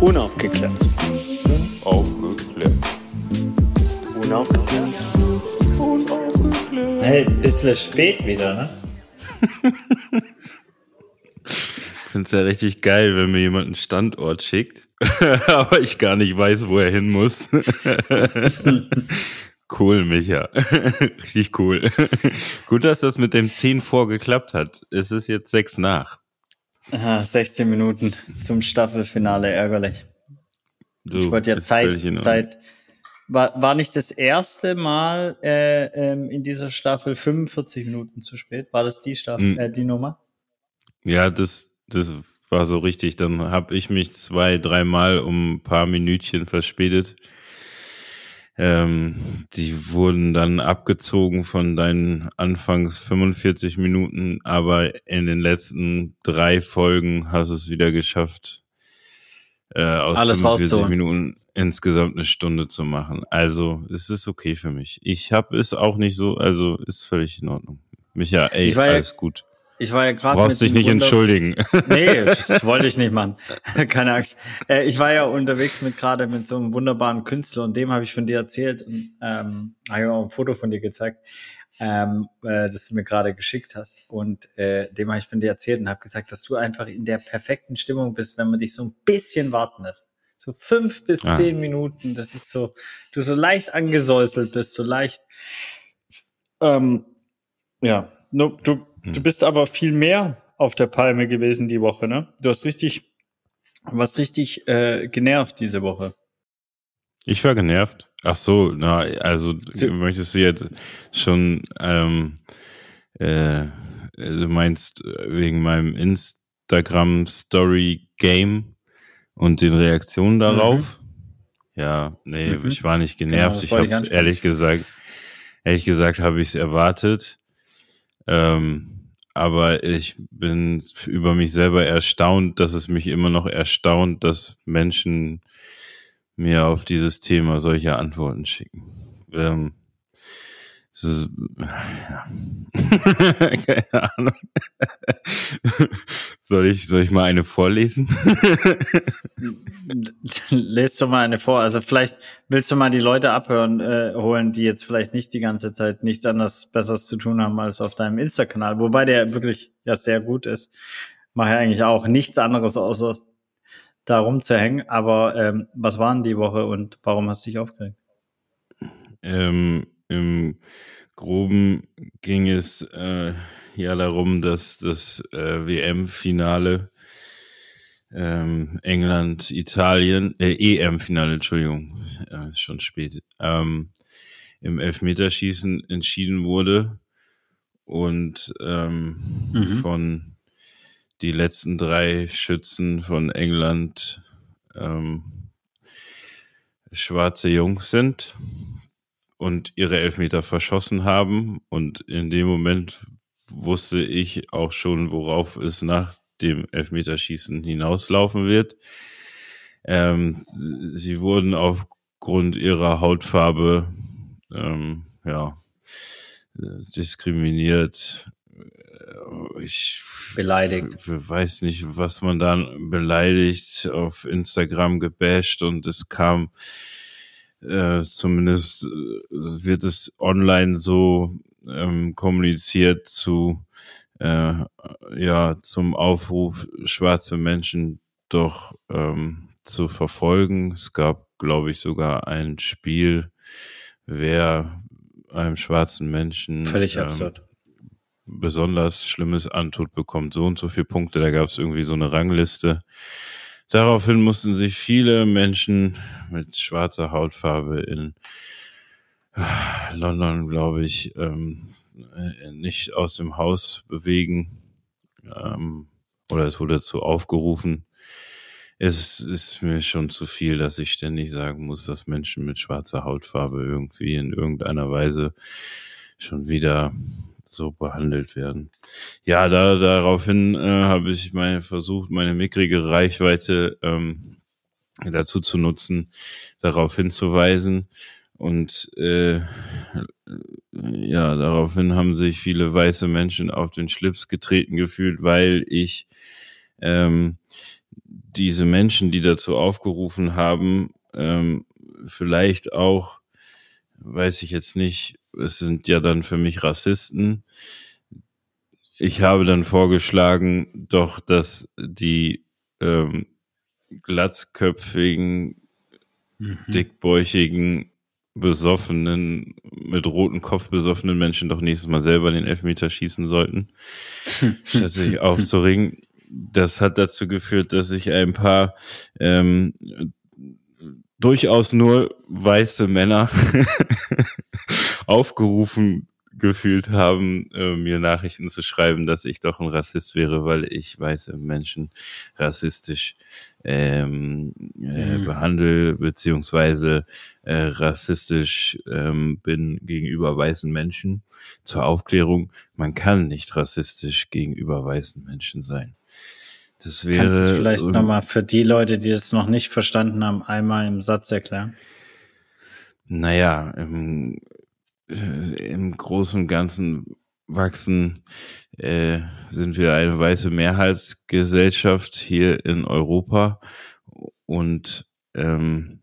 Unaufgeklärt. Unaufgeklärt. Unaufgeklärt. Unaufgeklärt. Hey, bisschen spät wieder, ne? Ich finde es ja richtig geil, wenn mir jemand einen Standort schickt, aber ich gar nicht weiß, wo er hin muss. cool, Micha. richtig cool. Gut, dass das mit dem 10 vor geklappt hat. Es ist jetzt 6 nach. Aha, 16 Minuten zum Staffelfinale, ärgerlich. Du, ich wollte ja Zeit. Zeit. War, war nicht das erste Mal äh, ähm, in dieser Staffel 45 Minuten zu spät? War das die Staffel, Mhm. äh, die Nummer? Ja, das, das war so richtig. Dann habe ich mich zwei, dreimal um ein paar Minütchen verspätet. Ähm, die wurden dann abgezogen von deinen anfangs 45 Minuten, aber in den letzten drei Folgen hast du es wieder geschafft, äh, aus Alles 45 rauszuholen. Minuten insgesamt eine Stunde zu machen. Also es ist okay für mich. Ich habe es auch nicht so, also ist völlig in Ordnung. Micha, ey, Ich war ja alles gut. Ich war ja gerade Brauchst dich nicht entschuldigen. Nee, das wollte ich nicht machen. Keine Angst. Äh, ich war ja unterwegs mit gerade mit so einem wunderbaren Künstler und dem habe ich von dir erzählt und ähm, habe ich auch ein Foto von dir gezeigt, ähm, äh, das du mir gerade geschickt hast. Und äh, dem habe ich von dir erzählt und habe gesagt, dass du einfach in der perfekten Stimmung bist, wenn man dich so ein bisschen warten lässt. So fünf bis Ah. zehn Minuten, das ist so, du so leicht angesäuselt bist, so leicht. Ähm, ja, no, du, Hm. du bist aber viel mehr auf der Palme gewesen die Woche, ne? Du hast richtig, was richtig äh, genervt diese Woche. Ich war genervt. Ach so, na, also Sie- möchtest du jetzt schon, ähm, äh, du meinst wegen meinem Instagram Story Game und den Reaktionen darauf? Ja, nee, Mhm. ich war nicht Genau, genervt. das ich habe ehrlich gesagt, ehrlich gesagt habe ich es erwartet. Ähm, aber ich bin über mich selber erstaunt, dass es mich immer noch erstaunt, dass Menschen mir auf dieses Thema solche Antworten schicken. Ähm, ist, ja. Keine Ahnung. soll ich, soll ich mal eine vorlesen? Lest du mal eine vor. Also vielleicht willst du mal die Leute abhören, äh, holen, die jetzt vielleicht nicht die ganze Zeit nichts anderes Besseres zu tun haben als auf deinem Insta-Kanal, wobei der wirklich ja sehr gut ist. Mache ja eigentlich auch nichts anderes außer da rumzuhängen. Aber ähm, was waren die Woche und warum hast du dich aufgeregt? Ähm, Im Groben ging es äh, ja darum, dass das äh, WM-Finale ähm, England, Italien, äh, EM-Finale, Entschuldigung, äh, ist schon spät, ähm, im Elfmeterschießen entschieden wurde und ähm, Mhm. von die letzten drei Schützen von England ähm, schwarze Jungs sind und ihre Elfmeter verschossen haben. Und in dem Moment wusste ich auch schon, worauf es nach dem Elfmeterschießen hinauslaufen wird. Ähm, sie wurden aufgrund ihrer Hautfarbe ähm, ja, diskriminiert. Ich Beleidigt. weiß nicht, was man da beleidigt, auf Instagram gebasht und es kam äh, zumindest äh, wird es online so ähm, kommuniziert zu äh, ja zum Aufruf schwarze Menschen doch ähm, zu verfolgen. Es gab, glaube ich, sogar ein Spiel, wer einem schwarzen Menschen Völlig ähm, absurd. besonders Schlimmes antut, bekommt so und so viele Punkte. Da gab es irgendwie so eine Rangliste. Daraufhin mussten sich viele Menschen mit schwarzer Hautfarbe in ah, London, glaube ich, ähm, äh, nicht aus dem Haus bewegen. Ähm, oder es wurde dazu aufgerufen. Es ist mir schon zu viel, dass ich ständig sagen muss, dass Menschen mit schwarzer Hautfarbe irgendwie in irgendeiner Weise schon wieder so behandelt werden. Ja, da daraufhin äh, habe ich meine versucht, meine mickrige Reichweite ähm, dazu zu nutzen, darauf hinzuweisen. Und äh, ja, daraufhin haben sich viele weiße Menschen auf den Schlips getreten gefühlt, weil ich ähm, diese Menschen, die dazu aufgerufen haben, ähm, vielleicht auch, weiß ich jetzt nicht, es sind ja dann für mich Rassisten. Ich habe dann vorgeschlagen, doch, dass die ähm, glatzköpfigen, mhm. dickbäuchigen, besoffenen, mit rotem Kopf besoffenen Menschen doch nächstes Mal selber den Elfmeter schießen sollten, statt sich aufzuringen. Das hat dazu geführt, dass sich ein paar ähm, durchaus nur weiße Männer aufgerufen gefühlt haben, äh, mir Nachrichten zu schreiben, dass ich doch ein Rassist wäre, weil ich weiße Menschen rassistisch ähm, äh, mhm. behandle, beziehungsweise äh, rassistisch ähm, bin gegenüber weißen Menschen. Zur Aufklärung, man kann nicht rassistisch gegenüber weißen Menschen sein. Das wäre. Kannst du vielleicht ähm, nochmal für die Leute, die es noch nicht verstanden haben, einmal im Satz erklären? Naja, im äh, im Großen und Ganzen wachsen, äh, sind wir eine weiße Mehrheitsgesellschaft hier in Europa. Und ähm,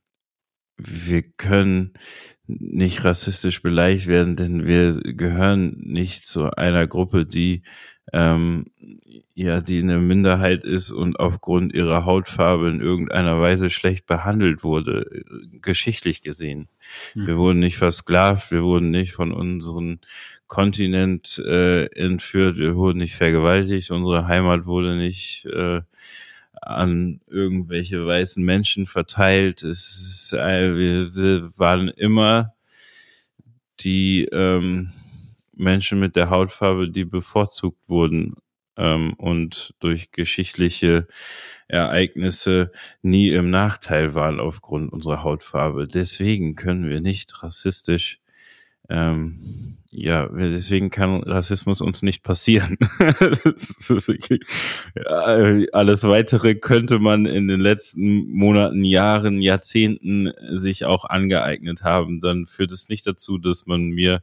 wir können nicht rassistisch beleidigt werden, denn wir gehören nicht zu einer Gruppe, die ähm, ja, die eine Minderheit ist und aufgrund ihrer Hautfarbe in irgendeiner Weise schlecht behandelt wurde, geschichtlich gesehen. Mhm. Wir wurden nicht versklavt, wir wurden nicht von unserem Kontinent äh, entführt, wir wurden nicht vergewaltigt, unsere Heimat wurde nicht äh, an irgendwelche weißen Menschen verteilt. Es ist, äh, wir, wir waren immer die ähm, Menschen mit der Hautfarbe, die bevorzugt wurden ähm, und durch geschichtliche Ereignisse nie im Nachteil waren aufgrund unserer Hautfarbe. Deswegen können wir nicht rassistisch ähm, ja, deswegen kann Rassismus uns nicht passieren. Alles weitere könnte man in den letzten Monaten, Jahren, Jahrzehnten sich auch angeeignet haben. Dann führt es nicht dazu, dass man mir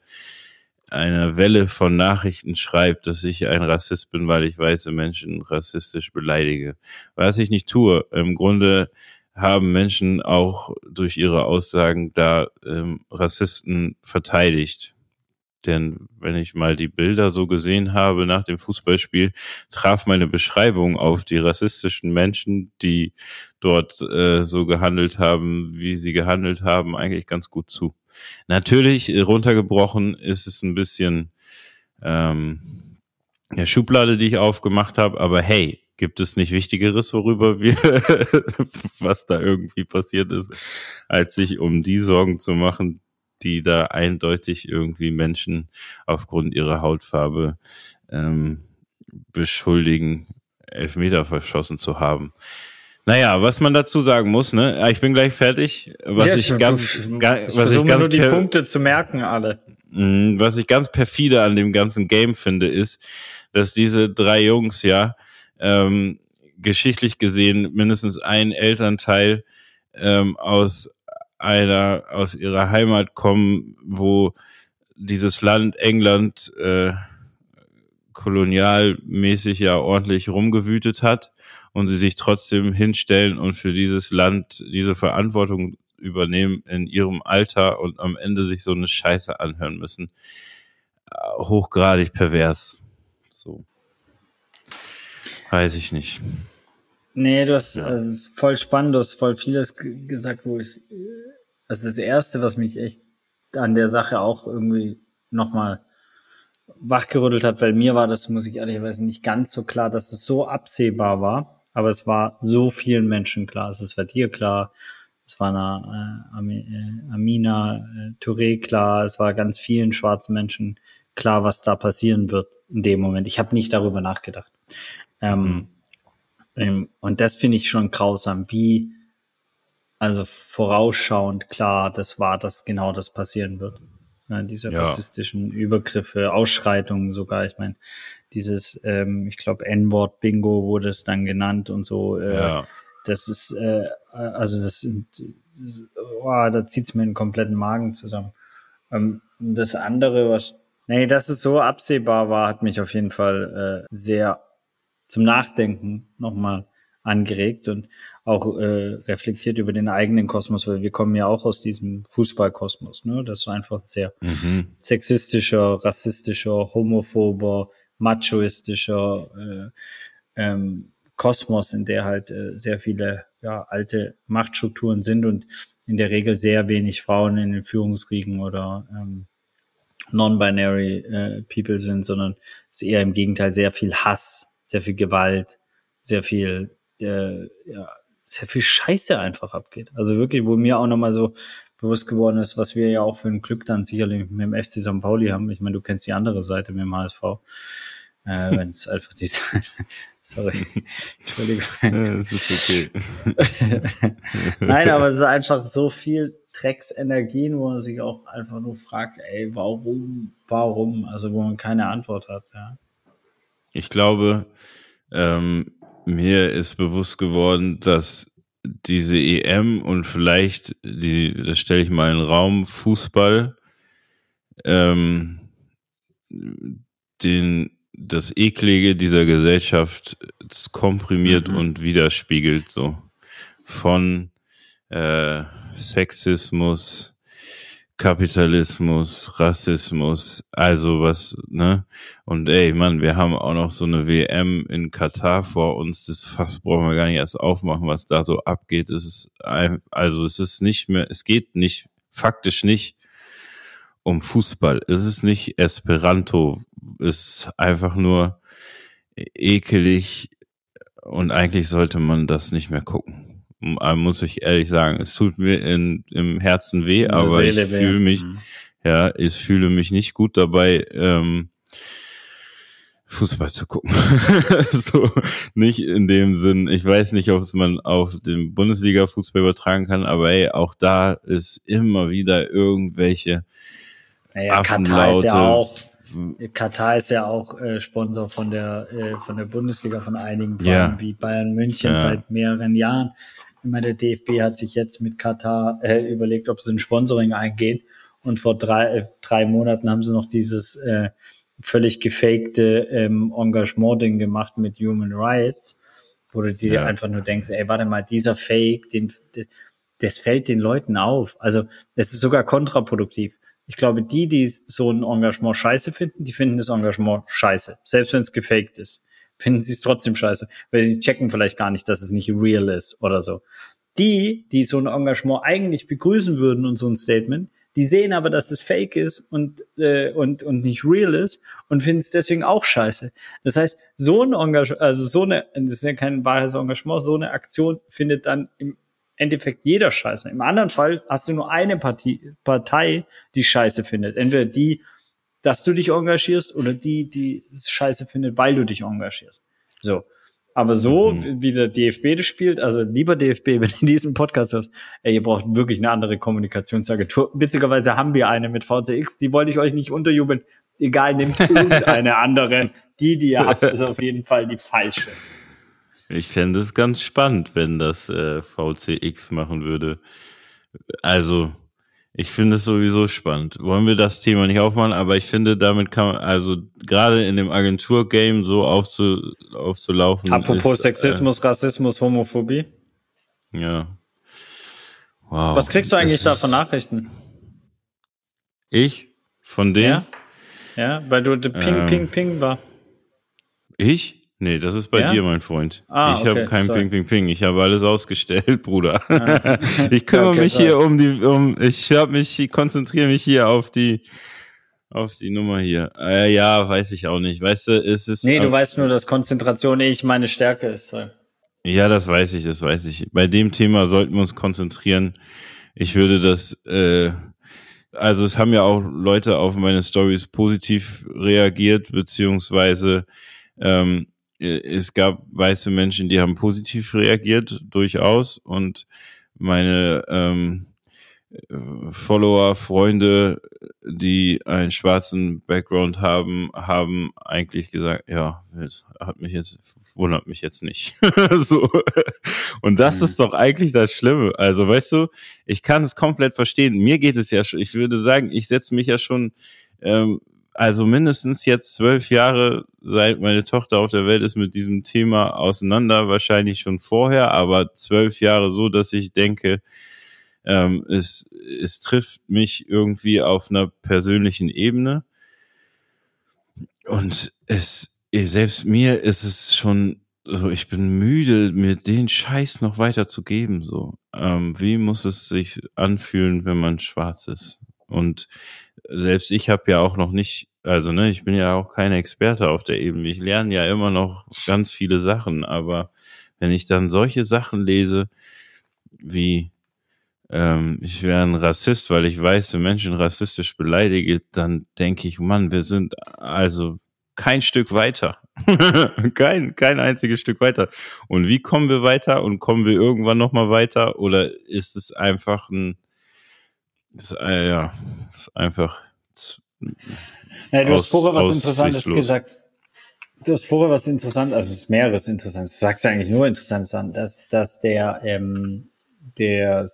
eine Welle von Nachrichten schreibt, dass ich ein Rassist bin, weil ich weiße Menschen rassistisch beleidige. Was ich nicht tue. Im Grunde haben Menschen auch durch ihre Aussagen da ähm, Rassisten verteidigt. Denn wenn ich mal die Bilder so gesehen habe nach dem Fußballspiel, traf meine Beschreibung auf die rassistischen Menschen, die dort äh, so gehandelt haben, wie sie gehandelt haben, eigentlich ganz gut zu. Natürlich, äh, runtergebrochen ist es ein bisschen ähm, ja, Schublade, die ich aufgemacht habe, aber hey, gibt es nicht Wichtigeres, worüber wir, was da irgendwie passiert ist, als sich um die Sorgen zu machen, die da eindeutig irgendwie Menschen aufgrund ihrer Hautfarbe ähm, beschuldigen, Elfmeter verschossen zu haben. Naja, was man dazu sagen muss, ne? Ich bin gleich fertig. Was ja, ich, ganz, ich was ich ganz nur die Punkte zu merken, alle. Mhm, was ich ganz perfide an dem ganzen Game finde, ist, dass diese drei Jungs ja ähm, geschichtlich gesehen mindestens ein Elternteil ähm, aus einer aus ihrer Heimat kommen, wo dieses Land England äh, kolonialmäßig ja ordentlich rumgewütet hat und sie sich trotzdem hinstellen und für dieses Land diese Verantwortung übernehmen in ihrem Alter und am Ende sich so eine Scheiße anhören müssen. Äh, hochgradig pervers. So. Weiß ich nicht. Nee, du hast ja. also voll spannend, du hast voll vieles gesagt, wo ich. Also das Erste, was mich echt an der Sache auch irgendwie nochmal wachgerüttelt hat, weil mir war das, muss ich ehrlicherweise nicht ganz so klar, dass es so absehbar war aber es war so vielen Menschen klar. Es war dir klar, es war einer, äh, äh, Amina äh, Touré klar, es war ganz vielen schwarzen Menschen klar, was da passieren wird in dem Moment. Ich habe nicht darüber nachgedacht. Ähm, mhm. ähm, und das finde ich schon grausam, wie also vorausschauend klar, das war, dass genau das passieren wird. Ja, diese ja. rassistischen Übergriffe, Ausschreitungen sogar. Ich meine, dieses, ähm, ich glaube, N-Wort-Bingo wurde es dann genannt und so. Äh, ja. Das ist, äh, also das sind, das, oh, da zieht's mir den kompletten Magen zusammen. Ähm, das andere, was, nee, dass es so absehbar war, hat mich auf jeden Fall äh, sehr zum Nachdenken nochmal angeregt und auch äh, reflektiert über den eigenen Kosmos, weil wir kommen ja auch aus diesem Fußballkosmos, ne? Das ist einfach ein sehr mhm. sexistischer, rassistischer, homophober, machoistischer äh, ähm, Kosmos, in der halt äh, sehr viele ja, alte Machtstrukturen sind und in der Regel sehr wenig Frauen in den Führungsriegen oder ähm, non-binary äh, People sind, sondern es ist eher im Gegenteil sehr viel Hass, sehr viel Gewalt, sehr viel äh, ja, sehr viel Scheiße einfach abgeht. Also wirklich, wo mir auch nochmal so bewusst geworden ist, was wir ja auch für ein Glück dann sicherlich mit dem FC St. Pauli haben. Ich meine, du kennst die andere Seite mit dem HSV. Äh, wenn es einfach die Sorry. Entschuldigung. Das ist okay. Nein, aber es ist einfach so viel Drecksenergien, wo man sich auch einfach nur fragt, ey, warum, warum? Also wo man keine Antwort hat, ja. Ich glaube, ähm, mir ist bewusst geworden, dass diese EM und vielleicht die, das stelle ich mal in den Raum, Fußball, ähm, den, das Eklige dieser Gesellschaft komprimiert mhm. und widerspiegelt, so von äh, Sexismus, Kapitalismus, Rassismus, also was, ne? Und ey, Mann, wir haben auch noch so eine WM in Katar vor uns. Das Fass brauchen wir gar nicht erst aufmachen, was da so abgeht. Es ist, also es ist nicht mehr, es geht nicht, faktisch nicht um Fußball. Es ist nicht Esperanto. Es ist einfach nur ekelig und eigentlich sollte man das nicht mehr gucken muss ich ehrlich sagen. Es tut mir in, im Herzen weh, aber Seele ich fühle mich, mhm. ja, ich fühle mich nicht gut dabei, ähm, Fußball zu gucken. so, nicht in dem Sinn, ich weiß nicht, ob es man auf den Bundesliga-Fußball übertragen kann, aber ey, auch da ist immer wieder irgendwelche naja, Katar ist ja auch Katar ist ja auch äh, Sponsor von der äh, von der Bundesliga von einigen Vereinen ja. wie Bayern München ja. seit mehreren Jahren. Ich meine, der DFB hat sich jetzt mit Katar äh, überlegt, ob sie ein Sponsoring eingeht. Und vor drei, äh, drei Monaten haben sie noch dieses äh, völlig gefakte ähm, Engagement-Ding gemacht mit Human Rights, wo du dir ja. einfach nur denkst, ey, warte mal, dieser Fake, den, das fällt den Leuten auf. Also es ist sogar kontraproduktiv. Ich glaube, die, die so ein Engagement scheiße finden, die finden das Engagement scheiße, selbst wenn es gefaked ist finden sie es trotzdem scheiße, weil sie checken vielleicht gar nicht, dass es nicht real ist oder so. Die, die so ein Engagement eigentlich begrüßen würden und so ein Statement, die sehen aber, dass es fake ist und, äh, und, und nicht real ist und finden es deswegen auch scheiße. Das heißt, so ein Engagement, also so eine, das ist ja kein wahres Engagement, so eine Aktion findet dann im Endeffekt jeder scheiße. Im anderen Fall hast du nur eine Partie, Partei, die scheiße findet. Entweder die, dass du dich engagierst oder die, die es scheiße findet, weil du dich engagierst. So. Aber so, mhm. wie der DFB das spielt, also lieber DFB, wenn du diesen Podcast hörst, ey, ihr braucht wirklich eine andere Kommunikationsagentur. Witzigerweise haben wir eine mit VCX, die wollte ich euch nicht unterjubeln. Egal, nehmt irgendeine andere. Die, die ihr habt, ist auf jeden Fall die falsche. Ich fände es ganz spannend, wenn das äh, VCX machen würde. Also, ich finde es sowieso spannend. Wollen wir das Thema nicht aufmachen, aber ich finde, damit kann man, also gerade in dem Agentur-Game so aufzu, aufzulaufen. Apropos ist, Sexismus, äh, Rassismus, Homophobie. Ja. Wow. Was kriegst du eigentlich da von Nachrichten? Ich? Von denen? Ja, ja weil du Ping, ähm, Ping, Ping war. Ich? Nee, das ist bei ja? dir, mein Freund. Ah, ich okay, habe kein sorry. Ping Ping Ping. Ich habe alles ausgestellt, Bruder. Ah. ich kümmere okay, mich sorry. hier um die, um, ich habe mich, ich konzentriere mich hier auf die, auf die Nummer hier. Äh, ja, weiß ich auch nicht. Weißt du, es ist. Nee, du äh, weißt nur, dass Konzentration ich meine Stärke ist. So. Ja, das weiß ich, das weiß ich. Bei dem Thema sollten wir uns konzentrieren. Ich würde das, äh, also es haben ja auch Leute auf meine Stories positiv reagiert, beziehungsweise ähm, äh, es gab weiße Menschen, die haben positiv reagiert, durchaus. Und meine ähm, Follower, Freunde, die einen schwarzen Background haben, haben eigentlich gesagt, ja, hat mich jetzt, wundert mich jetzt nicht. so. Und das mhm. ist doch eigentlich das Schlimme. Also, weißt du, ich kann es komplett verstehen. Mir geht es ja schon, ich würde sagen, ich setze mich ja schon ähm, also mindestens jetzt zwölf Jahre, seit meine Tochter auf der Welt ist, mit diesem Thema auseinander, wahrscheinlich schon vorher, aber zwölf Jahre so, dass ich denke, ähm, es, es trifft mich irgendwie auf einer persönlichen Ebene. Und es, selbst mir ist es schon so, ich bin müde, mir den Scheiß noch weiter zu geben, so. Ähm, wie muss es sich anfühlen, wenn man schwarz ist? Und selbst ich habe ja auch noch nicht, also ne, ich bin ja auch kein Experte auf der Ebene. Ich lerne ja immer noch ganz viele Sachen, aber wenn ich dann solche Sachen lese, wie ähm, ich wäre ein Rassist, weil ich weiße Menschen rassistisch beleidige, dann denke ich, Mann, wir sind also kein Stück weiter. kein, kein einziges Stück weiter. Und wie kommen wir weiter? Und kommen wir irgendwann nochmal weiter? Oder ist es einfach ein, das, äh, ja, ist einfach. Naja, du aus, hast vorher was Interessantes gesagt. Du hast vorher was Interessantes, also es ist mehreres Interessantes. Du sagst ja eigentlich nur Interessantes an, dass, dass der, ähm, der,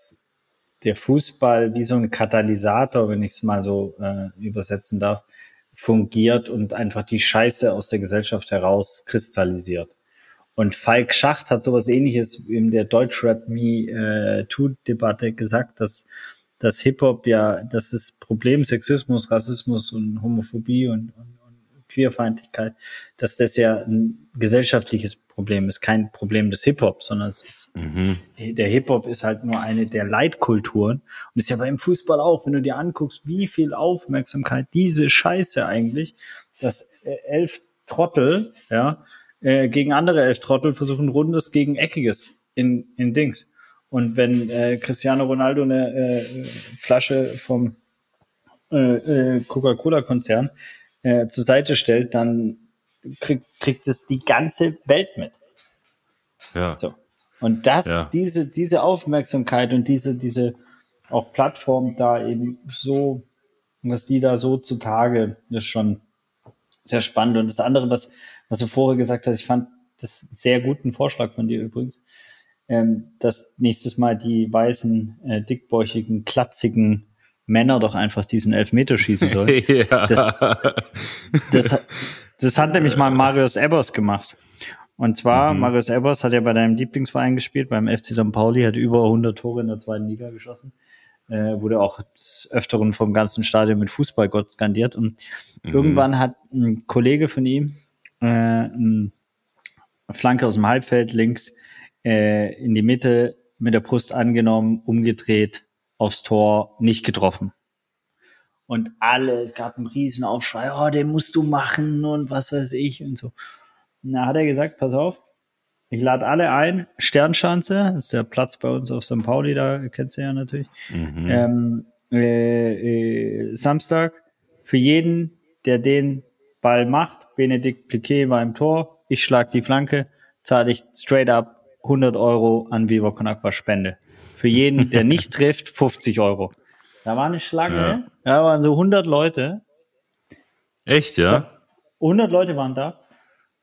der Fußball wie so ein Katalysator, wenn ich es mal so äh, übersetzen darf, fungiert und einfach die Scheiße aus der Gesellschaft heraus kristallisiert. Und Falk Schacht hat sowas ähnliches in der Deutschrap Me äh, Too-Debatte gesagt, dass dass Hip-Hop ja, dass das Problem Sexismus, Rassismus und Homophobie und, und, und Queerfeindlichkeit, dass das ja ein gesellschaftliches Problem ist, kein Problem des Hip-Hop, sondern es ist, mhm. der Hip-Hop ist halt nur eine der Leitkulturen und ist ja beim Fußball auch, wenn du dir anguckst, wie viel Aufmerksamkeit diese Scheiße eigentlich, dass äh, elf Trottel, ja, äh, gegen andere elf Trottel versuchen Rundes gegen Eckiges in, in Dings. Und wenn äh, Cristiano Ronaldo eine äh, Flasche vom äh, äh, Coca-Cola-Konzern äh, zur Seite stellt, dann krieg, kriegt es die ganze Welt mit. Ja. So. Und das, ja. diese, diese Aufmerksamkeit und diese, diese auch Plattform da eben so, was die da so zutage, das ist schon sehr spannend. Und das andere, was, was du vorher gesagt hast, ich fand das sehr guten Vorschlag von dir übrigens, ähm, dass nächstes Mal die weißen, äh, dickbäuchigen, klatzigen Männer doch einfach diesen Elfmeter schießen sollen. ja. das, das, das hat nämlich mal Marius Ebers gemacht. Und zwar, mhm. Marius Ebers hat ja bei deinem Lieblingsverein gespielt, beim FC St. Pauli, hat über 100 Tore in der zweiten Liga geschossen. Äh, wurde auch des Öfteren vom ganzen Stadion mit Fußballgott skandiert. Und mhm. irgendwann hat ein Kollege von ihm äh, eine Flanke aus dem Halbfeld links äh, in die Mitte mit der Brust angenommen, umgedreht, aufs Tor, nicht getroffen. Und alle, es gab einen riesen Aufschrei, oh, den musst du machen und was weiß ich und so. Und da hat er gesagt, pass auf, ich lade alle ein, Sternschanze, das ist der Platz bei uns auf St. Pauli, da kennst du ja natürlich. Mhm. Ähm, äh, äh, Samstag, für jeden, der den Ball macht, Benedikt Pliquet war im Tor, ich schlag die Flanke, zahle ich straight up 100 Euro an Viva Con Aqua Spende. Für jeden, der nicht trifft, 50 Euro. Da war eine Schlange, ja. da waren so 100 Leute. Echt, ja? 100 Leute waren da.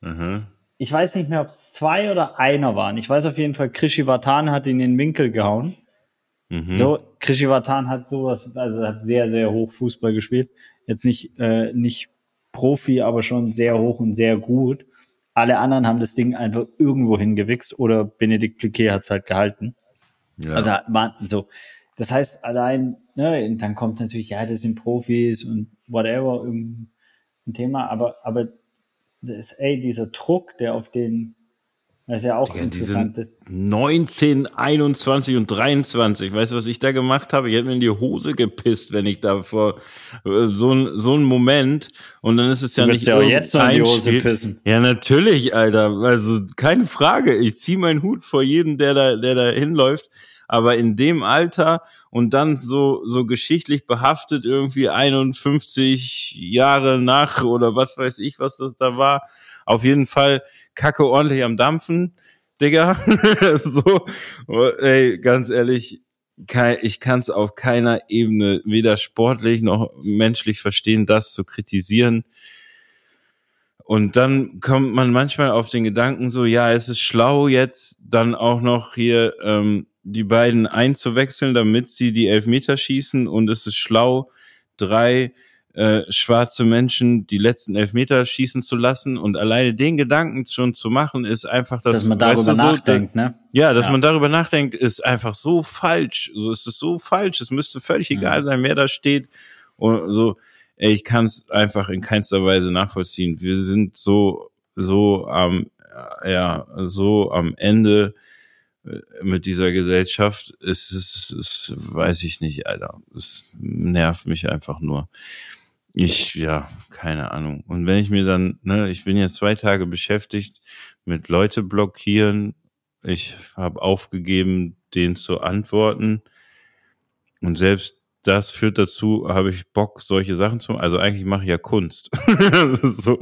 Mhm. Ich weiß nicht mehr, ob es zwei oder einer waren. Ich weiß auf jeden Fall, Krischi Vatan hat in den Winkel gehauen. Mhm. So, Krischi Vatan hat sowas, also hat sehr, sehr hoch Fußball gespielt. Jetzt nicht, äh, nicht Profi, aber schon sehr hoch und sehr gut. Alle anderen haben das Ding einfach irgendwo hingewichst oder Benedikt Pliquet hat es halt gehalten. Ja. Also war so. Das heißt, allein, ne, dann kommt natürlich, ja, das sind Profis und whatever, ein Thema, aber, aber das, ey, dieser Druck, der auf den das ist ja auch ja, interessant. 19, 21 und 23. Weißt du, was ich da gemacht habe? Ich hätte mir in die Hose gepisst, wenn ich da vor äh, so ein so ein Moment und dann ist es ja du nicht ja jetzt noch in die Hose pissen. Ja, natürlich, Alter. Also keine Frage. Ich ziehe meinen Hut vor jedem, der da der da hinläuft. Aber in dem Alter und dann so so geschichtlich behaftet irgendwie 51 Jahre nach oder was weiß ich, was das da war auf jeden Fall Kacke ordentlich am Dampfen, Digga. so, ey, ganz ehrlich, ich kann es auf keiner Ebene weder sportlich noch menschlich verstehen, das zu kritisieren. Und dann kommt man manchmal auf den Gedanken so, ja, es ist schlau jetzt dann auch noch hier ähm, die beiden einzuwechseln, damit sie die Elfmeter schießen und es ist schlau, drei äh, schwarze Menschen die letzten Elfmeter schießen zu lassen und alleine den Gedanken schon zu machen, ist einfach, dass, dass man darüber weißt du, nachdenkt, so, ne? Ja, dass ja. man darüber nachdenkt, ist einfach so falsch. So ist es so falsch. Es müsste völlig egal sein, wer da steht. Und so, ey, ich kann es einfach in keinster Weise nachvollziehen. Wir sind so, so am, ja, so am Ende äh, mit dieser Gesellschaft. Es ist, es, weiß ich nicht, Alter. Es nervt mich einfach nur. Ich, ja, keine Ahnung. Und wenn ich mir dann, ne, ich bin jetzt zwei Tage beschäftigt mit Leute blockieren. Ich habe aufgegeben, denen zu antworten. Und selbst das führt dazu, habe ich Bock, solche Sachen zu machen. Also eigentlich mache ich ja Kunst. so,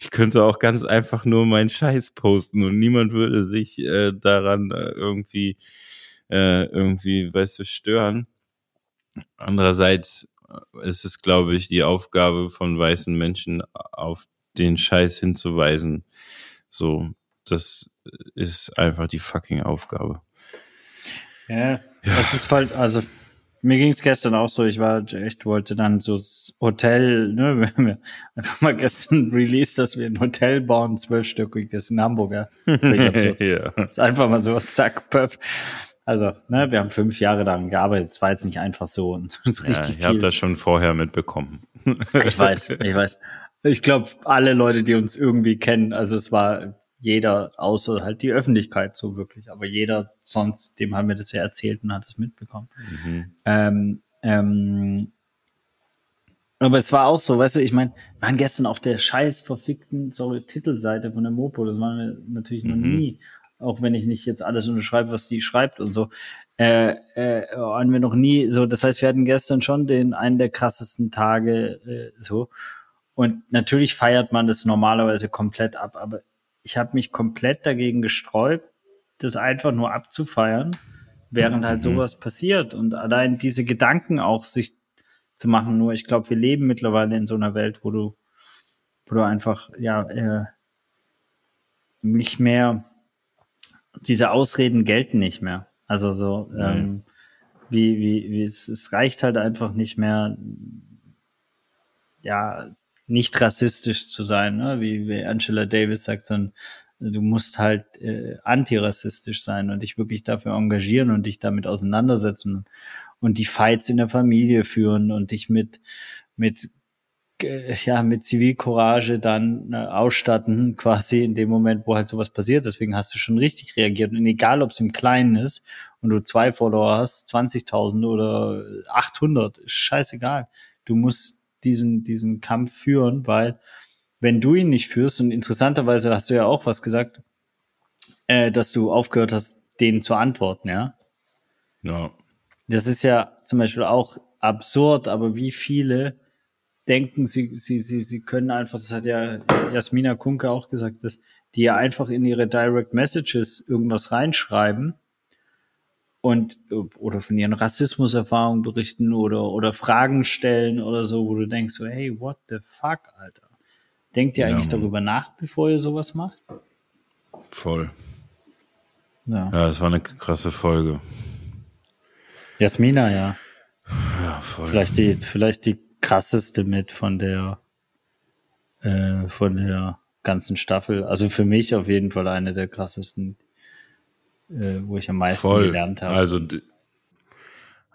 ich könnte auch ganz einfach nur meinen Scheiß posten und niemand würde sich äh, daran äh, irgendwie, äh, irgendwie, weißt du, stören. Andererseits ist es, glaube ich, die Aufgabe von weißen Menschen, auf den Scheiß hinzuweisen. So, das ist einfach die fucking Aufgabe. Ja, ja. das ist halt, also mir ging es gestern auch so, ich war echt, wollte dann so das Hotel, ne, wir haben einfach mal gestern released, dass wir ein Hotel bauen, zwölfstöckiges in Hamburg, ja. So, ja. Ist einfach mal so, zack, pöff. Also, ne, wir haben fünf Jahre daran gearbeitet. Es war jetzt nicht einfach so. Und das ist richtig ja, ich habe das schon vorher mitbekommen. ich weiß, ich weiß. Ich glaube, alle Leute, die uns irgendwie kennen, also es war jeder, außer halt die Öffentlichkeit so wirklich, aber jeder sonst, dem haben wir das ja erzählt und hat es mitbekommen. Mhm. Ähm, ähm, aber es war auch so, weißt du, ich meine, wir waren gestern auf der scheiß verfickten, sorry, Titelseite von der Mopo, das waren wir natürlich noch mhm. nie auch wenn ich nicht jetzt alles unterschreibe, was die schreibt und so, äh, äh, haben wir noch nie so. Das heißt, wir hatten gestern schon den einen der krassesten Tage äh, so. Und natürlich feiert man das normalerweise komplett ab, aber ich habe mich komplett dagegen gesträubt, das einfach nur abzufeiern, während halt mhm. sowas passiert. Und allein diese Gedanken auch sich zu machen, nur ich glaube, wir leben mittlerweile in so einer Welt, wo du, wo du einfach, ja, äh, nicht mehr diese Ausreden gelten nicht mehr. Also so, ähm, wie, wie, wie es, es reicht halt einfach nicht mehr, ja, nicht rassistisch zu sein, ne? wie, wie Angela Davis sagt, sondern du musst halt äh, antirassistisch sein und dich wirklich dafür engagieren und dich damit auseinandersetzen und die Fights in der Familie führen und dich mit mit ja, mit Zivilcourage dann äh, ausstatten, quasi in dem Moment, wo halt sowas passiert. Deswegen hast du schon richtig reagiert. Und egal, ob es im Kleinen ist und du zwei Follower hast, 20.000 oder 800, ist scheißegal. Du musst diesen, diesen Kampf führen, weil wenn du ihn nicht führst, und interessanterweise hast du ja auch was gesagt, äh, dass du aufgehört hast, denen zu antworten, ja? Ja. Das ist ja zum Beispiel auch absurd, aber wie viele denken, sie, sie, sie, sie können einfach, das hat ja Jasmina Kunke auch gesagt, dass die ja einfach in ihre Direct Messages irgendwas reinschreiben und oder von ihren Rassismuserfahrungen berichten oder oder Fragen stellen oder so, wo du denkst so, hey, what the fuck, Alter? Denkt ihr ja, eigentlich Mann. darüber nach, bevor ihr sowas macht? Voll. Ja. ja, es war eine krasse Folge. Jasmina, ja. Ja, voll. Vielleicht die, vielleicht die krasseste mit von der äh, von der ganzen Staffel. Also für mich auf jeden Fall eine der krassesten, äh, wo ich am meisten Voll. gelernt habe. Also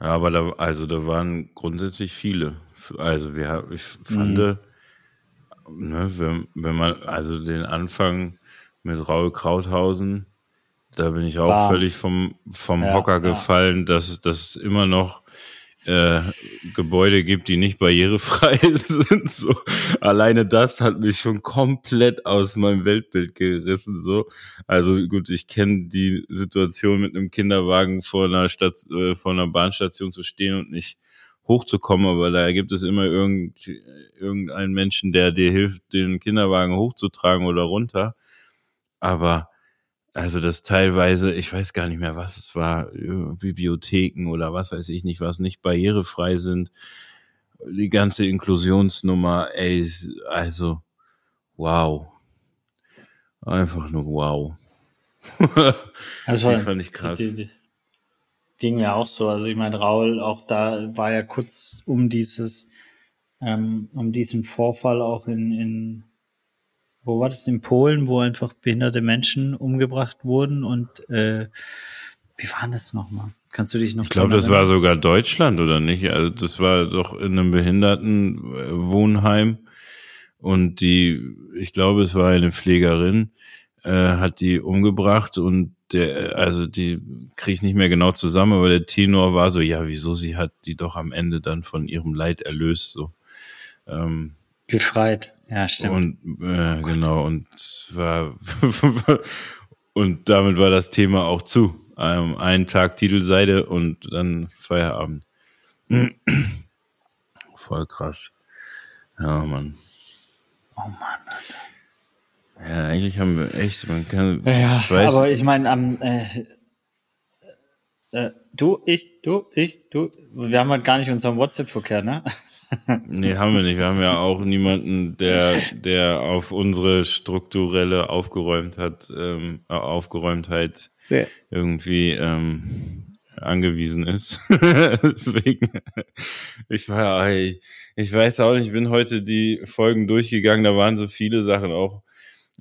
ja, aber da, also da waren grundsätzlich viele. Also wir, ich fand, mhm. ne, wenn, wenn man, also den Anfang mit Raul Krauthausen, da bin ich auch War. völlig vom, vom ja, Hocker gefallen, ja. dass das immer noch äh, Gebäude gibt, die nicht barrierefrei sind. So alleine das hat mich schon komplett aus meinem Weltbild gerissen. So, also gut, ich kenne die Situation mit einem Kinderwagen vor einer Stadt, äh, vor einer Bahnstation zu stehen und nicht hochzukommen, aber da gibt es immer irgend, irgendeinen Menschen, der dir hilft, den Kinderwagen hochzutragen oder runter. Aber also das teilweise, ich weiß gar nicht mehr, was es war, Bibliotheken oder was weiß ich nicht, was nicht barrierefrei sind. Die ganze Inklusionsnummer, ey, also wow. Einfach nur wow. also, die fand ich krass. Ging mir auch so. Also ich meine, Raul, auch da war ja kurz um dieses ähm, um diesen Vorfall auch in, in, wo war das, in Polen, wo einfach behinderte Menschen umgebracht wurden und äh, wie war das nochmal? Kannst du dich noch Ich glaube, das war sogar Deutschland, oder nicht? Also das war doch in einem Behindertenwohnheim und die, ich glaube, es war eine Pflegerin, äh, hat die umgebracht und der, also die kriege ich nicht mehr genau zusammen, aber der Tenor war so, ja, wieso sie hat die doch am Ende dann von ihrem Leid erlöst, so. Ähm, Befreit, ja, stimmt. Und äh, genau, und war und damit war das Thema auch zu. Ähm, einen Tag Titelseite und dann Feierabend. Voll krass. Ja, Mann. Oh Mann. Ja, eigentlich haben wir echt, man kann. Ja, ich weiß, aber ich meine, am äh, äh, du, ich, du, ich, du, wir haben halt gar nicht unseren WhatsApp-Verkehr, ne? Nee, haben wir nicht. Wir haben ja auch niemanden, der, der auf unsere strukturelle aufgeräumt hat, ähm, Aufgeräumtheit ja. irgendwie ähm, angewiesen ist. Deswegen, ich war, ich, ich weiß auch nicht, ich bin heute die Folgen durchgegangen, da waren so viele Sachen, auch,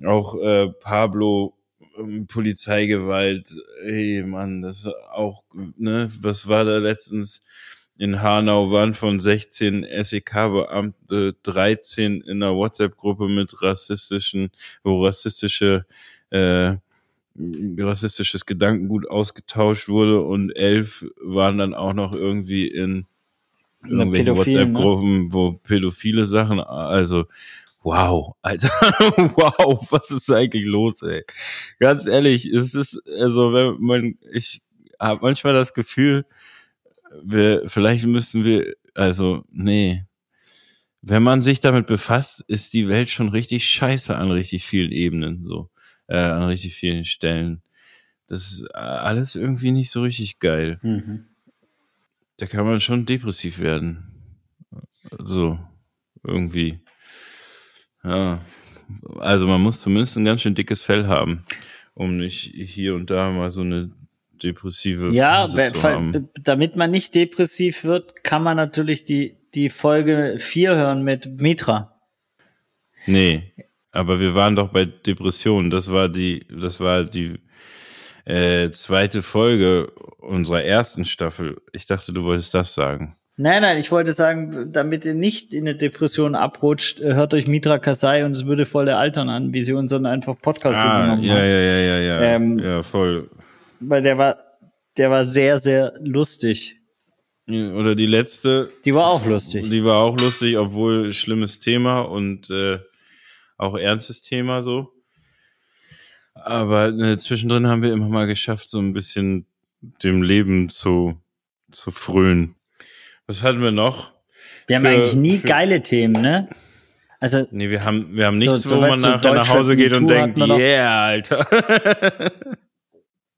auch äh, Pablo ähm, Polizeigewalt, ey Mann, das auch, ne, was war da letztens? In Hanau waren von 16 SEK-Beamte 13 in einer WhatsApp-Gruppe mit rassistischen, wo rassistische äh, rassistisches Gedankengut ausgetauscht wurde und elf waren dann auch noch irgendwie in irgendwelchen ne? WhatsApp-Gruppen, ne? wo pädophile Sachen, also wow, Alter, wow, was ist eigentlich los, ey? Ganz ehrlich, es ist, also wenn man, ich habe manchmal das Gefühl, wir, vielleicht müssen wir, also, nee. Wenn man sich damit befasst, ist die Welt schon richtig scheiße an richtig vielen Ebenen, so, äh, an richtig vielen Stellen. Das ist alles irgendwie nicht so richtig geil. Mhm. Da kann man schon depressiv werden. So, irgendwie. Ja. Also man muss zumindest ein ganz schön dickes Fell haben, um nicht hier und da mal so eine depressive ja, damit man nicht depressiv wird, kann man natürlich die, die Folge 4 hören mit Mitra. Nee, aber wir waren doch bei Depressionen. Das war die, das war die äh, zweite Folge unserer ersten Staffel. Ich dachte, du wolltest das sagen. Nein, nein, ich wollte sagen, damit ihr nicht in eine Depression abrutscht, äh, hört euch Mitra Kasai und es würde voll der Altern an, wie sie unseren einfach Podcast ah, übernommen ja, haben. Ja, ja, ja, ja, ähm, ja, voll weil der war, der war sehr, sehr lustig. Oder die letzte. Die war auch lustig. Die war auch lustig, obwohl schlimmes Thema und äh, auch ernstes Thema so. Aber äh, zwischendrin haben wir immer mal geschafft, so ein bisschen dem Leben zu, zu frönen. Was hatten wir noch? Wir für, haben eigentlich nie für, geile Themen, ne? Also, nee, wir haben, wir haben nichts, so, so wo man nachher nach Hause geht und denkt, yeah, Alter.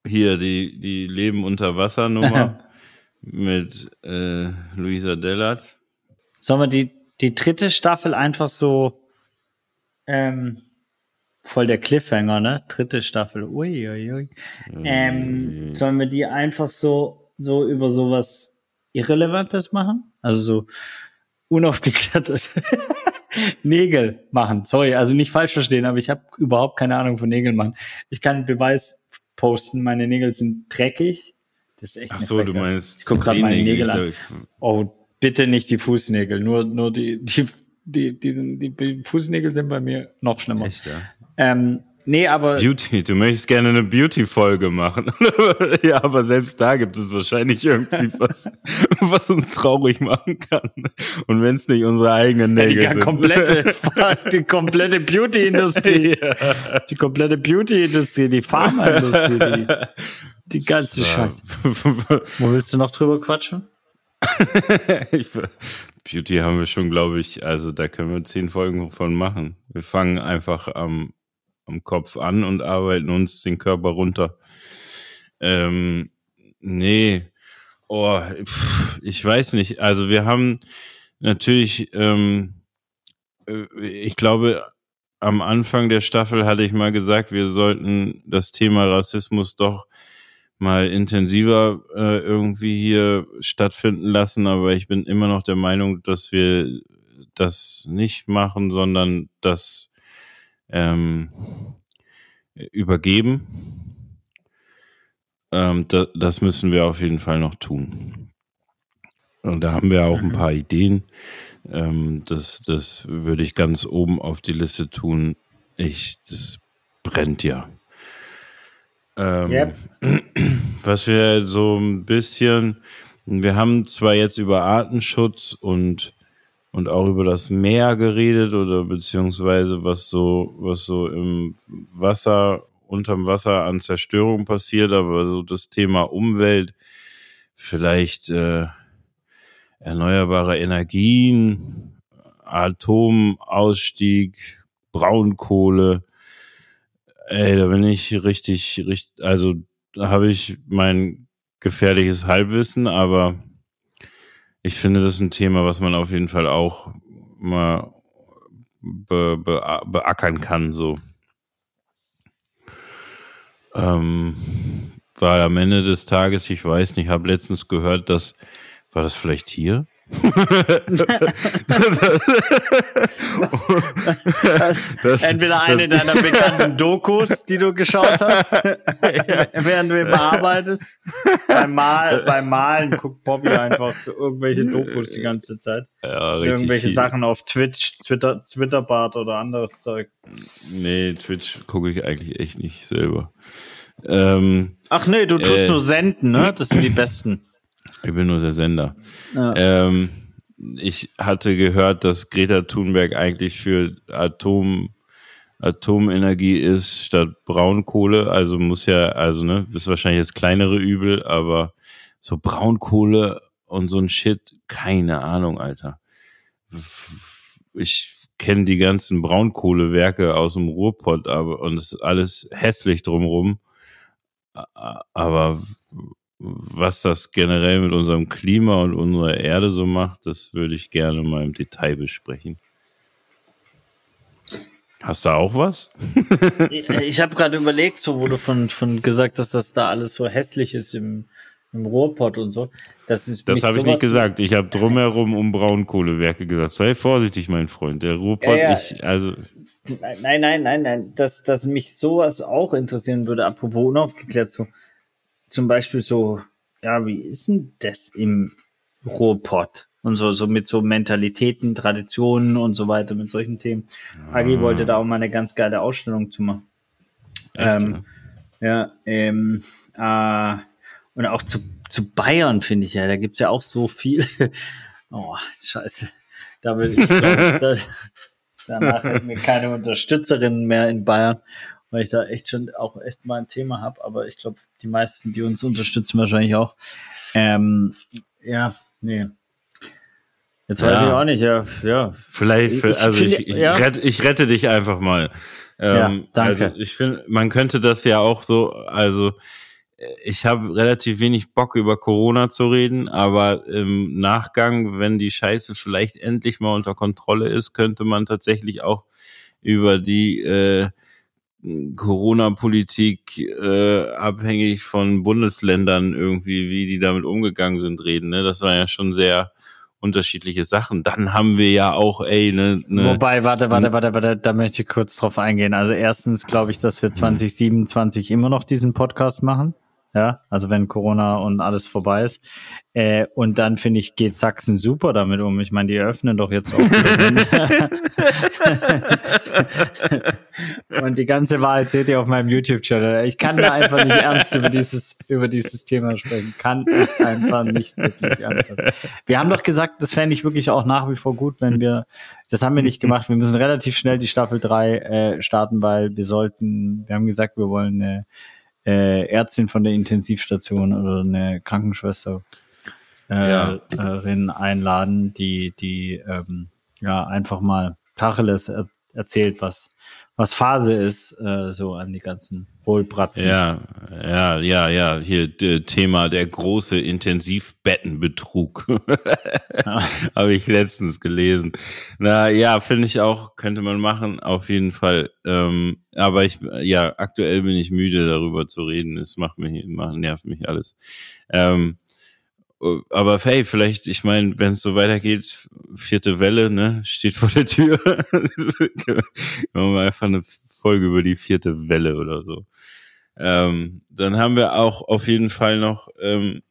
Hier, die, die Leben unter Wasser Nummer mit äh, Luisa Dellert. Sollen wir die, die dritte Staffel einfach so ähm, voll der Cliffhanger, ne? Dritte Staffel. Ui, ui, ui. Ähm, sollen wir die einfach so, so über sowas Irrelevantes machen? Also so unaufgeklärtes Nägel machen. Sorry, also nicht falsch verstehen, aber ich habe überhaupt keine Ahnung von Nägeln machen. Ich kann Beweis posten, meine Nägel sind dreckig. Das ist echt Ach so, du meinst Ich guck gerade meine Nägel an. Oh, bitte nicht die Fußnägel, nur nur die die die, die, sind, die Fußnägel sind bei mir noch schlimmer. Echt, ja? Ähm, Nee, aber. Beauty, du möchtest gerne eine Beauty-Folge machen. ja, aber selbst da gibt es wahrscheinlich irgendwie was, was uns traurig machen kann. Und wenn es nicht unsere eigenen Nägel ja, die sind. Komplette, die komplette Beauty-Industrie. Ja. Die komplette Beauty-Industrie, die Pharma-Industrie, die, die ganze so. Scheiße. Wo willst du noch drüber quatschen? ich, Beauty haben wir schon, glaube ich, also da können wir zehn Folgen von machen. Wir fangen einfach am am Kopf an und arbeiten uns den Körper runter. Ähm, nee, oh, pff, ich weiß nicht. Also wir haben natürlich, ähm, äh, ich glaube, am Anfang der Staffel hatte ich mal gesagt, wir sollten das Thema Rassismus doch mal intensiver äh, irgendwie hier stattfinden lassen, aber ich bin immer noch der Meinung, dass wir das nicht machen, sondern das ähm, übergeben. Ähm, da, das müssen wir auf jeden Fall noch tun. Und da haben wir auch ein mhm. paar Ideen. Ähm, das, das würde ich ganz oben auf die Liste tun. Ich, das brennt ja. Ähm, yep. Was wir so ein bisschen, wir haben zwar jetzt über Artenschutz und und auch über das Meer geredet oder beziehungsweise was so was so im Wasser unterm Wasser an Zerstörung passiert, aber so das Thema Umwelt vielleicht äh, erneuerbare Energien, Atomausstieg, Braunkohle. Ey, da bin ich richtig, richtig, also da habe ich mein gefährliches Halbwissen, aber ich finde, das ist ein Thema, was man auf jeden Fall auch mal be, be, beackern kann, so. Ähm, weil am Ende des Tages, ich weiß nicht, habe letztens gehört, dass, war das vielleicht hier? Entweder eine deiner bekannten Dokus, die du geschaut hast, während du bearbeitest. Beim, Mal, beim Malen guckt Bobby einfach irgendwelche Dokus die ganze Zeit. Ja, irgendwelche viel. Sachen auf Twitch, Twitter, Twitterbart oder anderes Zeug. Nee, Twitch gucke ich eigentlich echt nicht selber. Ähm, Ach nee, du tust äh, nur senden, ne? Das sind die besten. Ich bin nur der Sender. Ja. Ähm, ich hatte gehört, dass Greta Thunberg eigentlich für Atom, Atomenergie ist statt Braunkohle. Also muss ja, also ne, ist wahrscheinlich das kleinere Übel, aber so Braunkohle und so ein Shit, keine Ahnung, Alter. Ich kenne die ganzen Braunkohlewerke aus dem Ruhrpott, aber und es ist alles hässlich drumrum. Aber was das generell mit unserem Klima und unserer Erde so macht, das würde ich gerne mal im Detail besprechen. Hast du auch was? ich habe gerade überlegt, so du von, von gesagt dass da alles so hässlich ist im, im Rohrpott und so. Das, das habe ich nicht gesagt. Ich habe drumherum um Braunkohlewerke gesagt. Sei vorsichtig, mein Freund. Der Ruhrpott, ja, ja. ich, also. Nein, nein, nein, nein. Dass, dass mich sowas auch interessieren würde, apropos unaufgeklärt so zum Beispiel so, ja, wie ist denn das im Ruhrpott? Und so, so mit so Mentalitäten, Traditionen und so weiter, mit solchen Themen. Ah. Agi wollte da auch mal eine ganz geile Ausstellung zu machen. Echt, ähm, ja, ja ähm, äh, und auch zu, zu Bayern, finde ich ja, da gibt's ja auch so viel. oh, scheiße. Da will ich, glaub ich da, danach hätten wir keine Unterstützerinnen mehr in Bayern weil ich da echt schon auch echt mal ein Thema habe, aber ich glaube, die meisten, die uns unterstützen, wahrscheinlich auch. Ähm, ja, nee. Jetzt weiß ja. ich auch nicht, ja, ja. Vielleicht, ich, also ich, ich, ja. rette, ich rette dich einfach mal. Ähm, ja, danke. Also ich finde, man könnte das ja auch so, also ich habe relativ wenig Bock über Corona zu reden, aber im Nachgang, wenn die Scheiße vielleicht endlich mal unter Kontrolle ist, könnte man tatsächlich auch über die äh, Corona-Politik äh, abhängig von Bundesländern irgendwie, wie die damit umgegangen sind, reden. Ne? Das waren ja schon sehr unterschiedliche Sachen. Dann haben wir ja auch, ey, ne, ne Wobei, warte, warte, warte, warte, da möchte ich kurz drauf eingehen. Also erstens glaube ich, dass wir 2027 immer noch diesen Podcast machen. Ja, also wenn Corona und alles vorbei ist. Äh, und dann finde ich, geht Sachsen super damit um. Ich meine, die öffnen doch jetzt auch. und die ganze Wahrheit seht ihr auf meinem YouTube-Channel. Ich kann da einfach nicht ernst über dieses, über dieses Thema sprechen. Kann ich einfach nicht wirklich ernst. Wir haben doch gesagt, das fände ich wirklich auch nach wie vor gut, wenn wir, das haben wir nicht gemacht. Wir müssen relativ schnell die Staffel 3 äh, starten, weil wir sollten, wir haben gesagt, wir wollen eine äh, Ärztin von der Intensivstation oder eine Krankenschwester äh, ja. äh, einladen, die, die ähm, ja einfach mal Tacheles er erzählt, was, was Phase ist, äh, so an die ganzen Hohlbratzen. Ja, ja, ja, ja. Hier Thema der große Intensivbettenbetrug. Habe ich letztens gelesen. Na ja, finde ich auch, könnte man machen, auf jeden Fall. Ähm, aber ich, ja, aktuell bin ich müde, darüber zu reden. Es macht mich, macht, nervt mich alles. Ähm, Äh, aber hey, vielleicht, ich meine, wenn es so weitergeht, vierte Welle, ne, steht vor der Tür. Machen wir einfach eine Folge über die vierte Welle oder so. Ähm, dann haben wir auch auf jeden Fall noch ähm,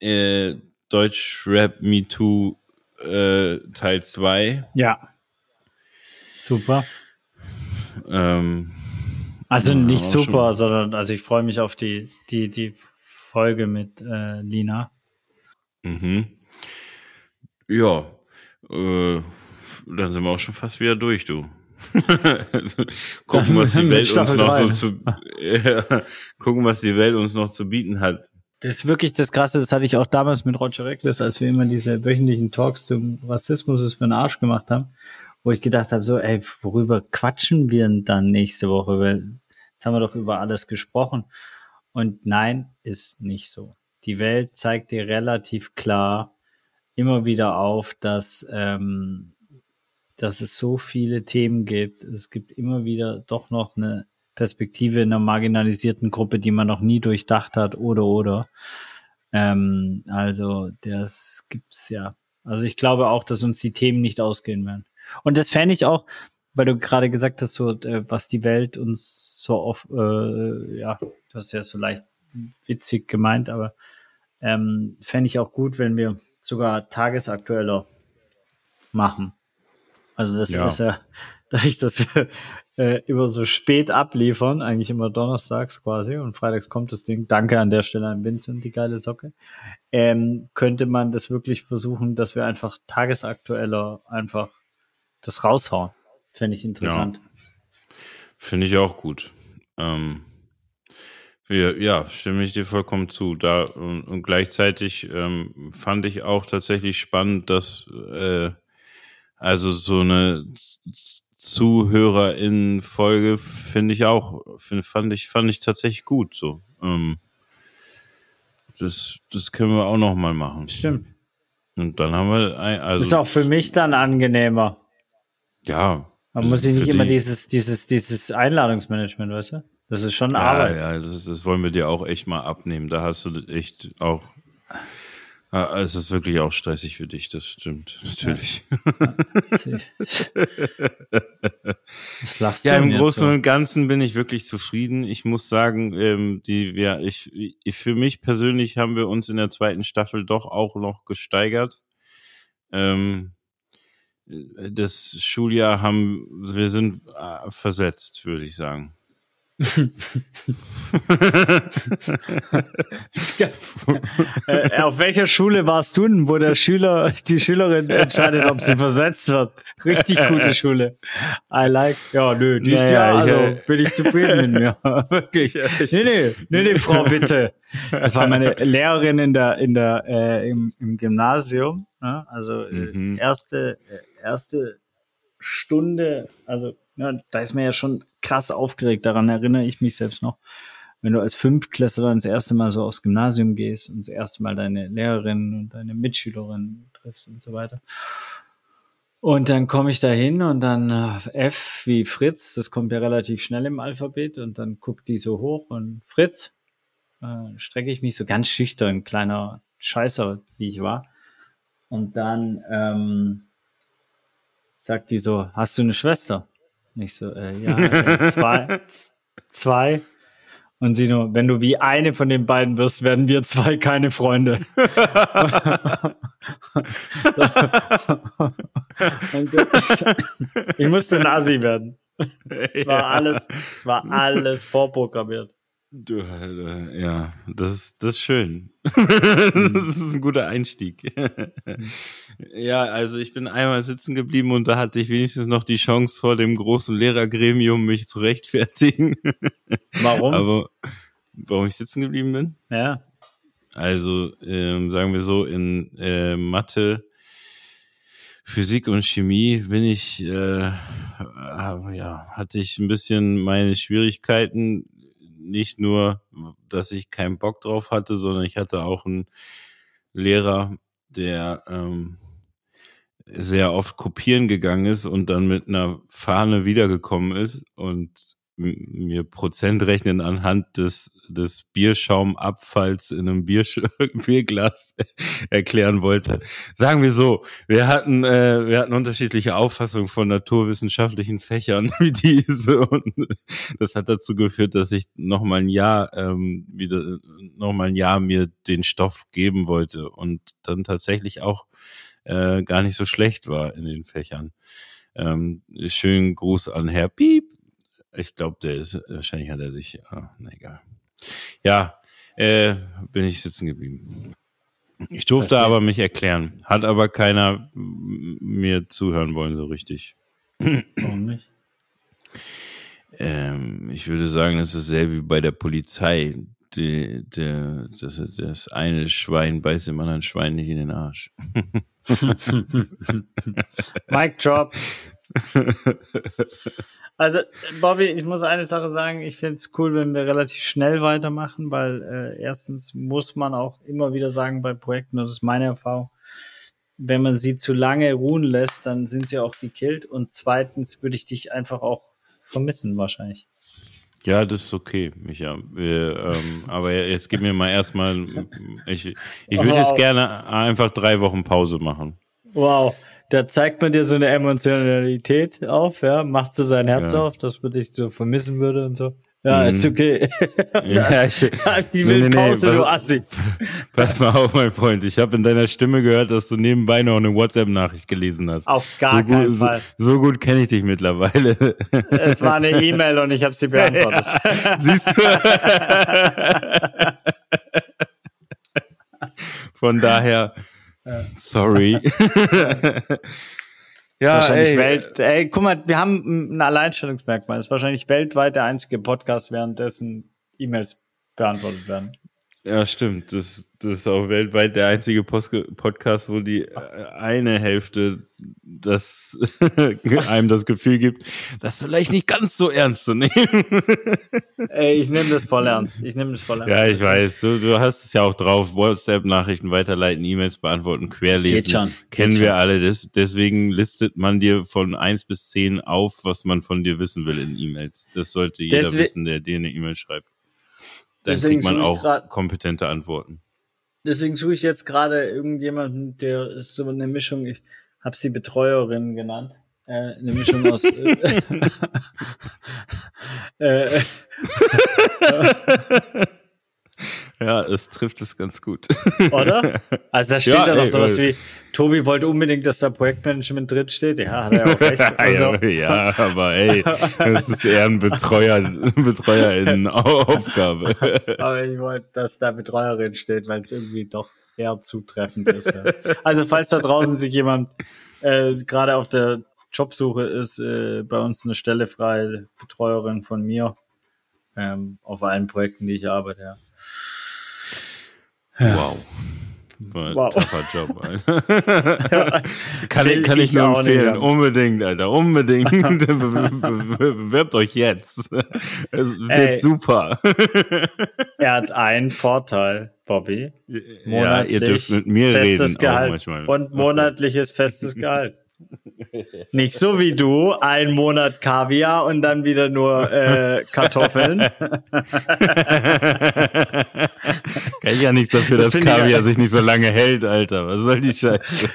äh, Deutsch Rap Me Too äh, Teil 2. Ja. Super. Ähm, also nicht super, schon. sondern also ich freue mich auf die, die, die Folge mit äh, Lina. Mhm. Ja. Äh, dann sind wir auch schon fast wieder durch, du. gucken, was die Welt uns noch so zu, ja, gucken, was die Welt uns noch zu bieten hat. Das ist wirklich das Krasse, das hatte ich auch damals mit Roger Reckless, als wir immer diese wöchentlichen Talks zum Rassismus ist für den Arsch gemacht haben, wo ich gedacht habe, so, ey, worüber quatschen wir denn dann nächste Woche? Weil jetzt haben wir doch über alles gesprochen. Und nein, ist nicht so. Die Welt zeigt dir relativ klar immer wieder auf, dass ähm, dass es so viele Themen gibt. Es gibt immer wieder doch noch eine Perspektive in einer marginalisierten Gruppe, die man noch nie durchdacht hat, oder oder. Ähm, also das gibt's ja. Also ich glaube auch, dass uns die Themen nicht ausgehen werden. Und das fände ich auch, weil du gerade gesagt hast, so äh, was die Welt uns so oft, äh, ja, du hast ja so leicht witzig gemeint, aber ähm, fände ich auch gut, wenn wir sogar tagesaktueller machen. Also das ja. ist ja, dadurch, dass wir äh, immer so spät abliefern, eigentlich immer donnerstags quasi und freitags kommt das Ding. Danke an der Stelle an Vincent, die geile Socke. Ähm, könnte man das wirklich versuchen, dass wir einfach tagesaktueller einfach das raushauen. Fände ich interessant. Ja. Finde ich auch gut. Ähm, ja, ja, stimme ich dir vollkommen zu. Da und, und gleichzeitig ähm, fand ich auch tatsächlich spannend, dass äh, also so eine ZuhörerInnen-Folge finde ich auch, find, fand ich, fand ich tatsächlich gut, so. Ähm, das, das können wir auch noch mal machen. Stimmt. Und dann haben wir, also. Ist auch für mich dann angenehmer. Ja. Man muss sich nicht immer die, dieses, dieses, dieses Einladungsmanagement, weißt du? Das ist schon ja, Arbeit. Ja, das, das wollen wir dir auch echt mal abnehmen. Da hast du echt auch Ah, es ist wirklich auch stressig für dich, das stimmt, natürlich. Ja, ja im Großen und Ganzen bin ich wirklich zufrieden. Ich muss sagen, ähm, die, ja, ich, ich, für mich persönlich haben wir uns in der zweiten Staffel doch auch noch gesteigert. Ähm, das Schuljahr haben, wir sind äh, versetzt, würde ich sagen. Äh, auf welcher Schule warst du denn, wo der Schüler, die Schülerin entscheidet, ob sie versetzt wird? Richtig gute Schule. I like. Ja, nö, dieses naja, Jahr also, ich, bin ich zufrieden mit mir. Wirklich. Nee, nee, nee, nee, Frau, bitte. Das war meine Lehrerin in der, in der, äh, im, im Gymnasium. Ne? Also äh, mhm. erste, äh, erste Stunde, also ja, da ist mir ja schon krass aufgeregt, daran erinnere ich mich selbst noch. Wenn du als Fünftklässler das erste Mal so aufs Gymnasium gehst und das erste Mal deine Lehrerin und deine Mitschülerin triffst und so weiter. Und dann komme ich da hin und dann äh, F wie Fritz, das kommt ja relativ schnell im Alphabet und dann guckt die so hoch und Fritz, äh, strecke ich mich so ganz schüchtern, kleiner Scheißer, wie ich war. Und dann ähm, sagt die so, hast du eine Schwester? Nicht so, äh, ja, äh, zwei, zwei. Und sie nur, wenn du wie eine von den beiden wirst, werden wir zwei keine Freunde. und, ich musste Nazi werden. Es war alles, es war alles vorprogrammiert. Du, ja, das ist, das ist schön. das ist ein guter Einstieg. ja, also ich bin einmal sitzen geblieben und da hatte ich wenigstens noch die Chance vor dem großen Lehrergremium mich zu rechtfertigen. Warum? Aber warum ich sitzen geblieben bin? Ja. Also ähm, sagen wir so in äh, Mathe, Physik und Chemie bin ich, äh, ja, hatte ich ein bisschen meine Schwierigkeiten nicht nur, dass ich keinen Bock drauf hatte, sondern ich hatte auch einen Lehrer, der ähm, sehr oft kopieren gegangen ist und dann mit einer Fahne wiedergekommen ist und mir Prozent rechnen anhand des, des Bierschaumabfalls in einem Bier, Bierglas erklären wollte. Sagen wir so, wir hatten, äh, wir hatten unterschiedliche Auffassungen von naturwissenschaftlichen Fächern wie diese und das hat dazu geführt, dass ich noch mal ein Jahr ähm, wieder noch mal ein Jahr mir den Stoff geben wollte und dann tatsächlich auch äh, gar nicht so schlecht war in den Fächern. Ähm, schönen Gruß an Herr Piep. Ich glaube, der ist, wahrscheinlich hat er sich, ah, na egal. Ja, äh, bin ich sitzen geblieben. Ich durfte aber mich erklären. Hat aber keiner mir zuhören wollen so richtig. Warum nicht? Ähm, ich würde sagen, das ist dasselbe wie bei der Polizei. Die, der, das, das eine Schwein beißt dem anderen Schwein nicht in den Arsch. Mic drop. Also, Bobby, ich muss eine Sache sagen, ich finde es cool, wenn wir relativ schnell weitermachen, weil äh, erstens muss man auch immer wieder sagen bei Projekten, das ist meine Erfahrung, wenn man sie zu lange ruhen lässt, dann sind sie auch gekillt. Und zweitens würde ich dich einfach auch vermissen, wahrscheinlich. Ja, das ist okay, Micha. Wir, ähm, aber jetzt gib mir mal erstmal, ich, ich würde jetzt gerne einfach drei Wochen Pause machen. Wow, da zeigt man dir so eine Emotionalität auf, ja, macht so sein Herz ja. auf, dass man dich so vermissen würde und so. Ja, mhm. ist okay. ja, ich, ich will nee, nee, Pause, nee, du Assi. Pass mal auf, mein Freund. Ich habe in deiner Stimme gehört, dass du nebenbei noch eine WhatsApp-Nachricht gelesen hast. Auf gar so keinen gut, Fall. So, so gut kenne ich dich mittlerweile. Es war eine E-Mail und ich habe sie beantwortet. Ja, siehst du? Von daher, sorry. Ja, ey. Welt, ey, guck mal, wir haben ein Alleinstellungsmerkmal. Das ist wahrscheinlich weltweit der einzige Podcast, währenddessen E-Mails beantwortet werden. Ja, stimmt. Das, das ist auch weltweit der einzige Post Podcast, wo die äh, eine Hälfte das einem das Gefühl gibt, das vielleicht nicht ganz so ernst zu nehmen. Ey, ich nehme das voll ernst. Ich nehme das voll ernst. Ja, ich weiß. Du, du hast es ja auch drauf. WhatsApp-Nachrichten weiterleiten, E-Mails beantworten, querlesen. Geht schon. Kennen Geht wir schon. alle. Das, deswegen listet man dir von eins bis zehn auf, was man von dir wissen will in E-Mails. Das sollte jeder Deswe wissen, der dir eine E-Mail schreibt. Dann deswegen kriegt man auch kompetente Antworten. Deswegen suche ich jetzt gerade irgendjemanden, der so eine Mischung ist. Hab sie Betreuerin genannt. Äh, eine Mischung aus. äh, äh, Ja, es trifft es ganz gut. Oder? Also da steht ja, da doch sowas wie, Tobi wollte unbedingt, dass da Projektmanagement drin steht. Ja, hat er auch recht. Also. ja, aber ey, das ist eher ein Betreuer, Betreuerinnen-Aufgabe. aber ich wollte, dass da Betreuerin steht, weil es irgendwie doch eher zutreffend ist. Ja. Also falls da draußen sich jemand äh, gerade auf der Jobsuche ist, äh, bei uns eine Stelle frei, Betreuerin von mir, ähm, auf allen Projekten, die ich arbeite, ja. Wow. War wow. Tougher Job, Alter. kann, ich, kann ich, nur empfehlen. Unbedingt, Alter. Unbedingt. Bewerbt euch jetzt. Es wird Ey, super. er hat einen Vorteil, Bobby. ja, ihr dürft mit mir reden. Gehalt und monatliches festes Gehalt. Nicht so wie du, ein Monat Kaviar und dann wieder nur äh, Kartoffeln. Kann ich ja nichts dafür, das dass Kaviar sich nicht so lange hält, Alter. Was soll die Scheiße?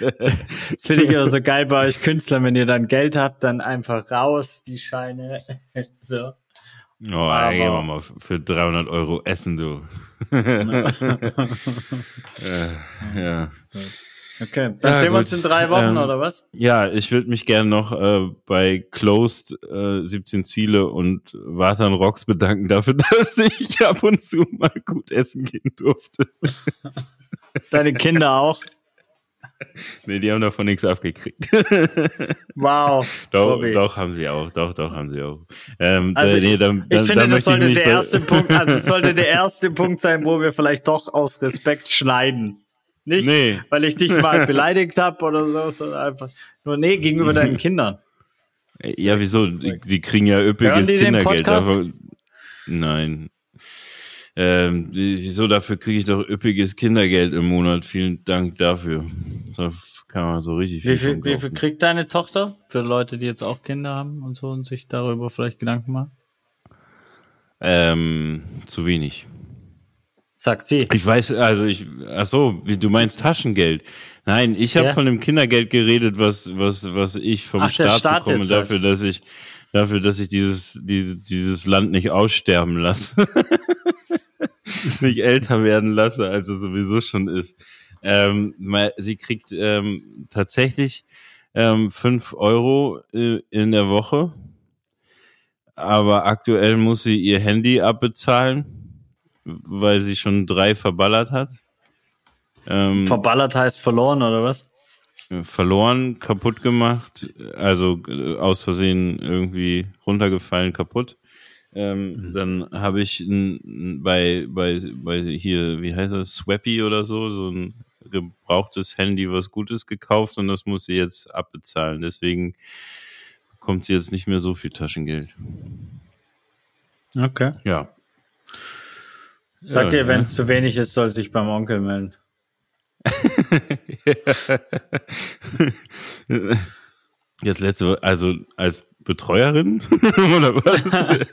das finde ich aber so geil bei euch Künstlern, wenn ihr dann Geld habt, dann einfach raus, die Scheine. so. Oh, aber, ey, gehen wir mal für 300 Euro essen, du. äh, ja. Okay, dann ja, sehen wir uns in drei Wochen ähm, oder was? Ja, ich würde mich gerne noch äh, bei Closed äh, 17 Ziele und Watan Rocks bedanken dafür, dass ich ab und zu mal gut essen gehen durfte. Deine Kinder auch? Nee, die haben davon nichts abgekriegt. Wow. doch, doch, haben sie auch. Doch, doch, haben sie auch. Ähm, also nee, dann, ich, ich finde, das sollte der erste Punkt, also es sollte der erste Punkt sein, wo wir vielleicht doch aus Respekt schneiden. Nicht, nee. weil ich dich mal beleidigt habe oder so, sondern einfach nur, nee, gegenüber deinen Kindern. Ja, wieso? Die, die kriegen ja üppiges Kindergeld. Dafür, nein. Ähm, wieso? Dafür kriege ich doch üppiges Kindergeld im Monat. Vielen Dank dafür. Da kann man so richtig viel. Wie viel, wie viel kriegt deine Tochter? Für Leute, die jetzt auch Kinder haben und so und sich darüber vielleicht Gedanken machen? Ähm, zu wenig. Sagt sie. Ich weiß, also ich, ach so, du meinst Taschengeld. Nein, ich habe Ja. von dem Kindergeld geredet, was, was, was ich vom Ach, Staat, Staat bekomme, halt. dafür, dass ich, dafür, dass ich dieses, diese, dieses Land nicht aussterben lasse. nicht älter werden lasse, als es sowieso schon ist. Ähm, sie kriegt ähm, tatsächlich ähm, fünf Euro äh, in der Woche. Aber aktuell muss sie ihr Handy abbezahlen, weil sie schon drei verballert hat. Ähm, Verballert heißt verloren, oder was? verloren, kaputt gemacht, also äh, aus Versehen irgendwie runtergefallen, kaputt. Ähm, Dann habe ich n, n- bei, bei, bei hier, wie heißt das, Swappy oder so, so ein gebrauchtes Handy, was Gutes gekauft und das muss sie jetzt abbezahlen. Deswegen bekommt sie jetzt nicht mehr so viel Taschengeld. Okay. Ja. Sag Ja, ihr, wenn es zu wenig ist, soll sich beim Onkel melden. Jetzt letzte, also als Betreuerin oder was?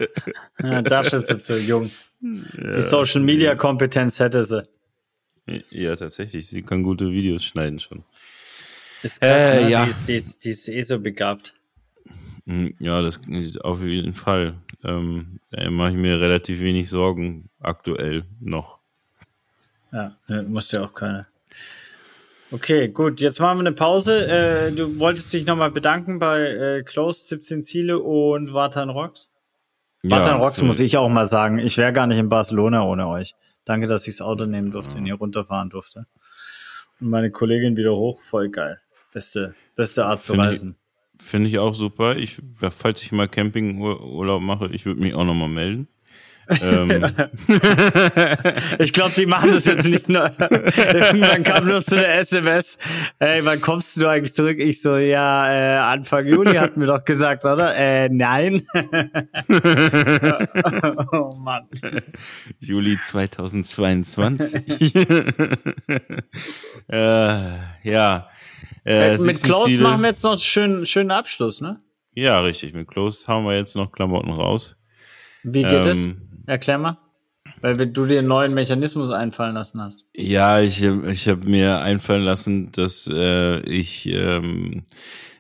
Ja, dafür ist sie zu jung. Die Social Media Kompetenz hätte sie. Ja, tatsächlich. Sie kann gute Videos schneiden schon. Ist krass, Äh, ne? ja. die, ist, die, ist, die ist eh so begabt. Hm, Ja, das auf jeden Fall. Ähm, da mache ich mir relativ wenig Sorgen aktuell noch. Ja, ne, musst ja auch keine. Okay, gut. Jetzt machen wir eine Pause. Äh, du wolltest dich nochmal bedanken bei äh, Close 17 Ziele und Vatan Rocks. Vatan Rocks für- muss ich auch mal sagen. Ich wäre gar nicht in Barcelona ohne euch. Danke, dass ich das Auto nehmen durfte und hier runterfahren durfte. Und meine Kollegin wieder hoch. Voll geil. Beste, beste Art zu Finde ich- reisen. Finde ich auch super. Ich, falls ich mal Campingurlaub mache, ich würde mich auch nochmal melden. ähm, Ich glaube, die machen das jetzt nicht nur. Irgendwann kam nur so eine SMS. Ey, wann kommst du eigentlich zurück? Ich so, ja, äh, Anfang Juli hatten wir doch gesagt, oder? Äh, nein. oh Mann. Juli 2022. äh, ja. Äh, Mit 17 Klaus Ziele- machen wir jetzt noch einen schönen, schönen Abschluss, ne? Ja, richtig. Mit Close hauen wir jetzt noch Klamotten raus. Wie geht es? Ähm, Erklär mal. Weil du dir einen neuen Mechanismus einfallen lassen hast. Ja, ich, ich habe mir einfallen lassen, dass äh, ich ähm,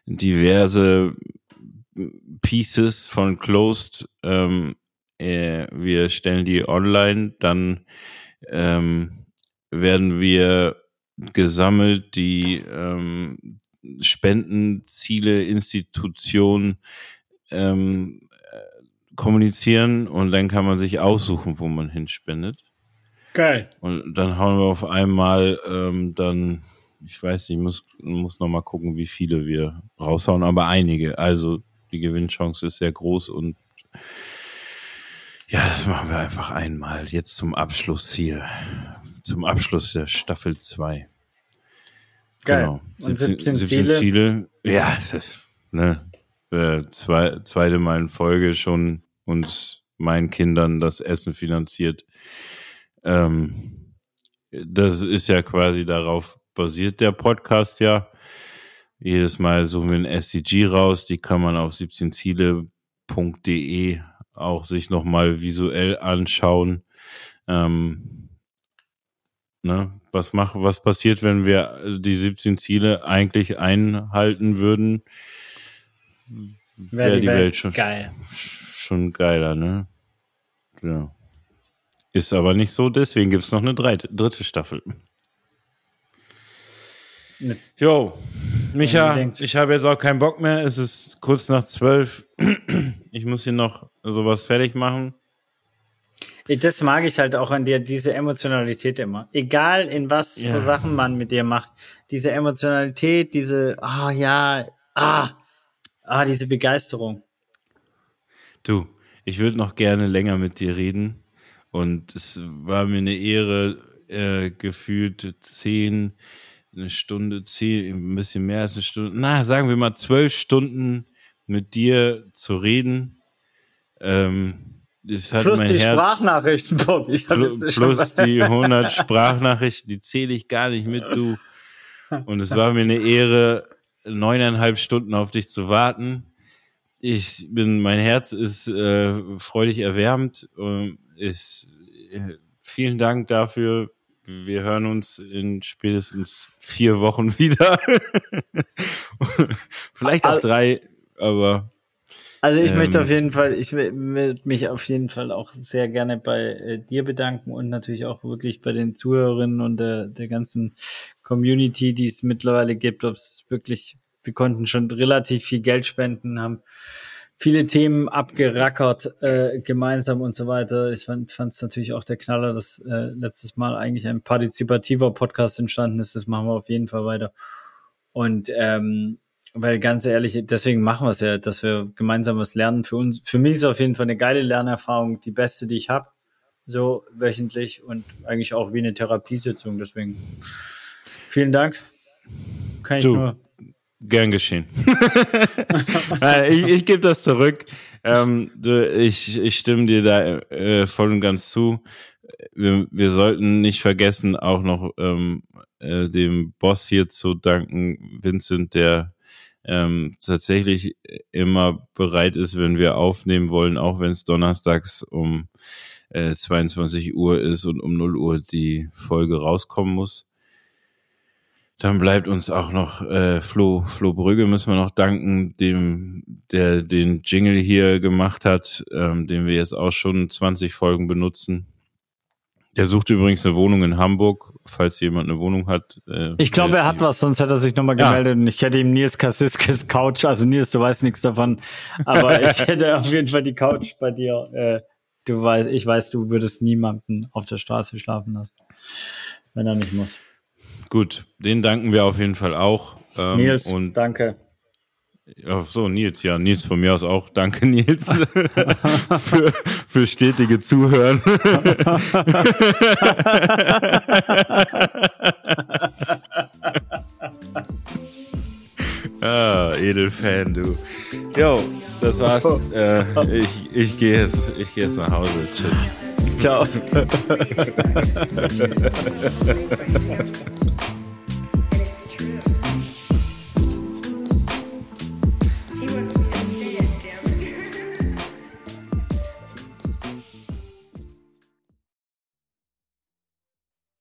diverse Pieces von Closed, ähm, äh, wir stellen die online, dann ähm, werden wir gesammelt die ähm, Spendenziele, Institutionen ähm, äh, kommunizieren und dann kann man sich aussuchen, wo man hinspendet. Geil. Und dann hauen wir auf einmal ähm, dann, ich weiß nicht, muss, muss noch mal gucken, wie viele wir raushauen, aber einige. Also die Gewinnchance ist sehr groß und ja, das machen wir einfach einmal. Jetzt zum Abschluss hier. Zum Abschluss der Staffel 2. Geil. Genau. Und 17 Ziele? Ziele. Ja, es ist, ne, äh, zwei, zweite Mal in Folge schon uns meinen Kindern das Essen finanziert. Ähm, das ist ja quasi darauf basiert der Podcast ja. Jedes Mal suchen wir ein SDG raus, die kann man auf 17ziele.de auch sich nochmal visuell anschauen. Ähm, ne, was macht, was passiert, wenn wir die 17 Ziele eigentlich einhalten würden? Wäre die, Welt, schon, geil. schon geiler, ne? Ja. Ist aber nicht so, deswegen gibt's noch eine dritte, dritte Staffel. Mit- Jo, Micha, ich habe jetzt auch keinen Bock mehr. Es ist kurz nach zwölf. Ich muss hier noch sowas fertig machen. Das mag ich halt auch an dir, diese Emotionalität immer. Egal in was Ja. für Sachen man mit dir macht. Diese Emotionalität, diese, ah ja, ah, ah, diese Begeisterung. Du, ich würde noch gerne länger mit dir reden. Und es war mir eine Ehre, äh, gefühlt zehn, eine Stunde, zehn, ein bisschen mehr als eine Stunde, na, sagen wir mal zwölf Stunden mit dir zu reden. Ähm, das hat Plus mein die Herz, Sprachnachrichten, Bob. Ich Plus, plus die 100 Sprachnachrichten, die zähle ich gar nicht mit, du. Und es war mir eine Ehre, neuneinhalb Stunden auf dich zu warten. ich bin, mein Herz ist äh, freudig erwärmt. Äh, ist, äh, vielen Dank dafür. Wir hören uns in spätestens vier Wochen wieder. Vielleicht auch drei, aber. Also ich ähm, möchte auf jeden Fall, ich will mich auf jeden Fall auch sehr gerne bei äh, dir bedanken und natürlich auch wirklich bei den Zuhörerinnen und der, der ganzen Community, die es mittlerweile gibt, ob es wirklich, wir konnten schon relativ viel Geld spenden, haben viele Themen abgerackert äh, gemeinsam und so weiter. Ich fand es natürlich auch der Knaller, dass äh, letztes Mal eigentlich ein partizipativer Podcast entstanden ist. Das machen wir auf jeden Fall weiter. Und ähm, weil ganz ehrlich, deswegen machen wir es ja, dass wir gemeinsam was lernen. Für uns, für mich ist es auf jeden Fall eine geile Lernerfahrung, die beste, die ich habe, so wöchentlich und eigentlich auch wie eine Therapiesitzung. Deswegen vielen Dank. Kann ich du. nur Gern geschehen. ich ich gebe das zurück. Ähm, du, ich, ich stimme dir da äh, voll und ganz zu. Wir, wir sollten nicht vergessen, auch noch ähm, äh, dem Boss hier zu danken, Vincent, der ähm, tatsächlich immer bereit ist, wenn wir aufnehmen wollen, auch wenn es donnerstags um äh, 22 Uhr ist und um 0 Uhr die Folge rauskommen muss. Dann bleibt uns auch noch äh, Flo, Flo Brügge müssen wir noch danken, dem, der den Jingle hier gemacht hat, ähm, den wir jetzt auch schon 20 Folgen benutzen. Er sucht übrigens eine Wohnung in Hamburg, falls jemand eine Wohnung hat. Äh, ich glaube, er hat was, sonst hätte er sich nochmal gemeldet ja. und ich hätte ihm Nils Kassiskis Couch, also Nils, du weißt nichts davon, aber ich hätte auf jeden Fall die Couch bei dir. Äh, du weißt, ich weiß, du würdest niemanden auf der Straße schlafen lassen, wenn er nicht muss. Gut, den danken wir auf jeden Fall auch. Ähm, Nils, und danke. Ach so, Nils, ja, Nils von mir aus auch. Danke, Nils, für, für stetige Zuhören. ah, Edelfan, du. Jo, das war's. Äh, ich ich gehe jetzt, ich geh jetzt nach Hause. Tschüss. Ciao.